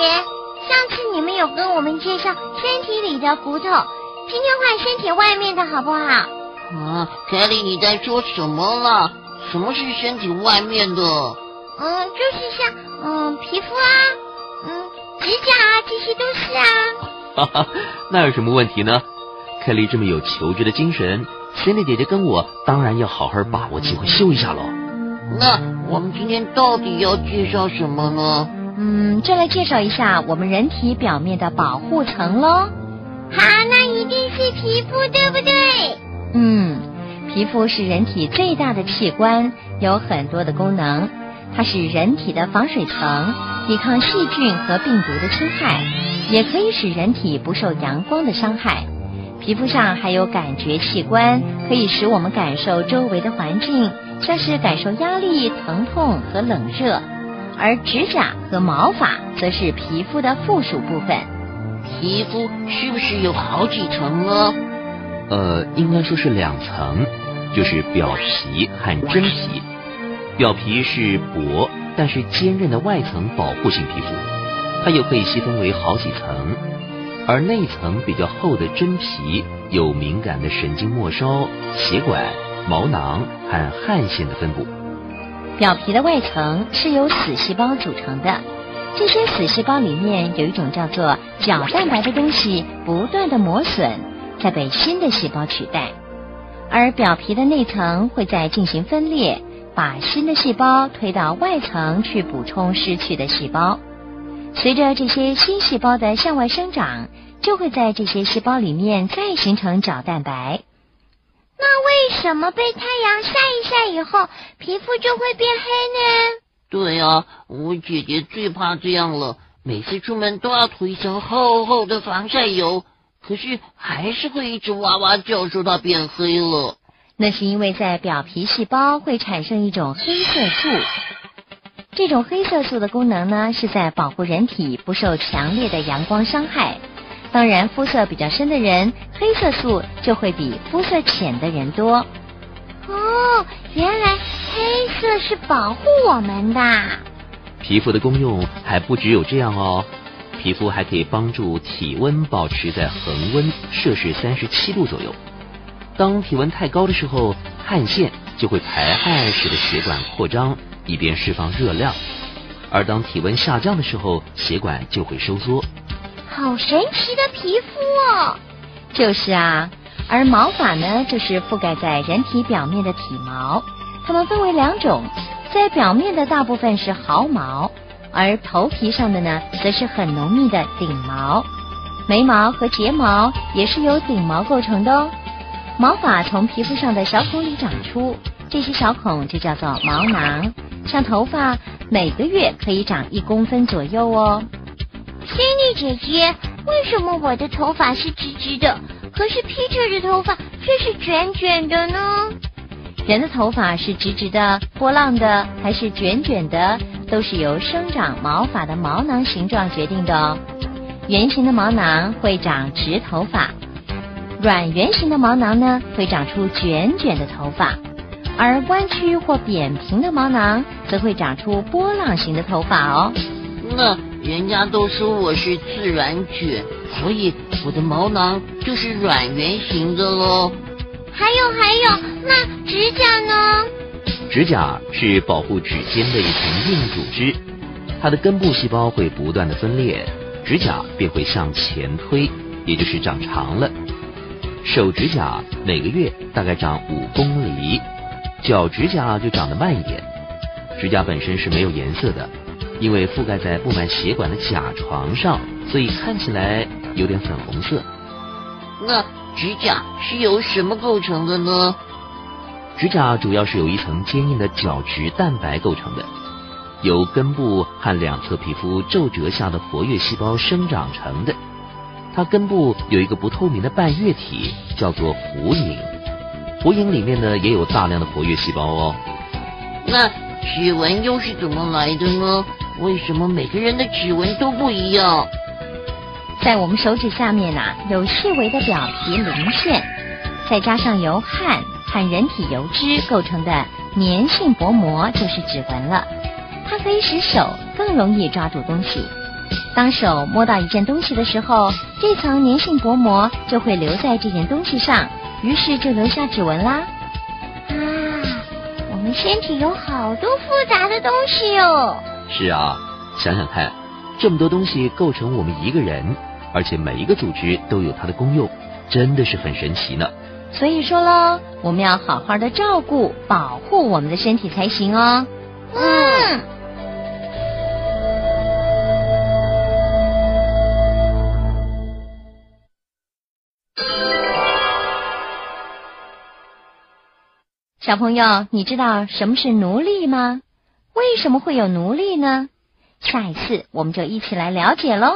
姐，上次你们有跟我们介绍身体里的骨头，今天换身体外面的好不好？啊，凯莉，你在说什么了？什么是身体外面的？嗯，就是像嗯皮肤啊，嗯指甲啊，这些都是啊。哈哈，那有什么问题呢？凯莉这么有求知的精神，Cindy 姐姐跟我当然要好好把握机会秀一下喽。那我们今天到底要介绍什么呢？嗯，就来介绍一下我们人体表面的保护层喽。好，那一定是皮肤，对不对？嗯，皮肤是人体最大的器官，有很多的功能。它是人体的防水层，抵抗细菌和病毒的侵害，也可以使人体不受阳光的伤害。皮肤上还有感觉器官，可以使我们感受周围的环境，像是感受压力、疼痛和冷热。而指甲和毛发则是皮肤的附属部分。皮肤是不是有好几层哦？呃，应该说是两层，就是表皮和真皮。表皮是薄但是坚韧的外层保护性皮肤，它又可以细分为好几层。而内层比较厚的真皮有敏感的神经末梢、血管、毛囊和汗腺的分布。表皮的外层是由死细胞组成的，这些死细胞里面有一种叫做角蛋白的东西，不断的磨损，再被新的细胞取代。而表皮的内层会在进行分裂，把新的细胞推到外层去补充失去的细胞。随着这些新细胞的向外生长，就会在这些细胞里面再形成角蛋白。那为什么被太阳晒一晒以后，皮肤就会变黑呢？对啊，我姐姐最怕这样了，每次出门都要涂一层厚厚的防晒油，可是还是会一直哇哇叫，说它变黑了。那是因为在表皮细胞会产生一种黑色素。这种黑色素的功能呢，是在保护人体不受强烈的阳光伤害。当然，肤色比较深的人，黑色素就会比肤色浅的人多。哦，原来黑色是保护我们的。皮肤的功用还不只有这样哦，皮肤还可以帮助体温保持在恒温摄氏三十七度左右。当体温太高的时候，汗腺就会排汗，使得血管扩张。以便释放热量，而当体温下降的时候，血管就会收缩。好神奇的皮肤哦！就是啊，而毛发呢，就是覆盖在人体表面的体毛，它们分为两种，在表面的大部分是毫毛，而头皮上的呢，则是很浓密的顶毛。眉毛和睫毛也是由顶毛构成的哦。毛发从皮肤上的小孔里长出，这些小孔就叫做毛囊。像头发每个月可以长一公分左右哦。心丽姐姐，为什么我的头发是直直的，可是 Peter 的头发却是卷卷的呢？人的头发是直直的、波浪的还是卷卷的，都是由生长毛发的毛囊形状决定的哦。圆形的毛囊会长直头发，软圆形的毛囊呢会长出卷卷的头发。而弯曲或扁平的毛囊则会长出波浪形的头发哦。那人家都说我是自然卷，所以我的毛囊就是软圆形的喽。还有还有，那指甲呢？指甲是保护指尖的一层硬组织，它的根部细胞会不断的分裂，指甲便会向前推，也就是长长了。手指甲每个月大概长五公里。脚指甲就长得慢一点，指甲本身是没有颜色的，因为覆盖在布满血管的甲床上，所以看起来有点粉红色。那指甲是由什么构成的呢？指甲主要是由一层坚硬的角质蛋白构成的，由根部和两侧皮肤皱褶下的活跃细胞生长成的。它根部有一个不透明的半月体，叫做弧影。弧影里面呢也有大量的活跃细胞哦。那指纹又是怎么来的呢？为什么每个人的指纹都不一样？在我们手指下面呐，有细微的表皮鳞片，再加上由汗和人体油脂构成的粘性薄膜，就是指纹了。它可以使手更容易抓住东西。当手摸到一件东西的时候，这层粘性薄膜就会留在这件东西上，于是就留下指纹啦。啊，我们身体有好多复杂的东西哦。是啊，想想看，这么多东西构成我们一个人，而且每一个组织都有它的功用，真的是很神奇呢。所以说喽，我们要好好的照顾、保护我们的身体才行哦。嗯。小朋友，你知道什么是奴隶吗？为什么会有奴隶呢？下一次我们就一起来了解喽。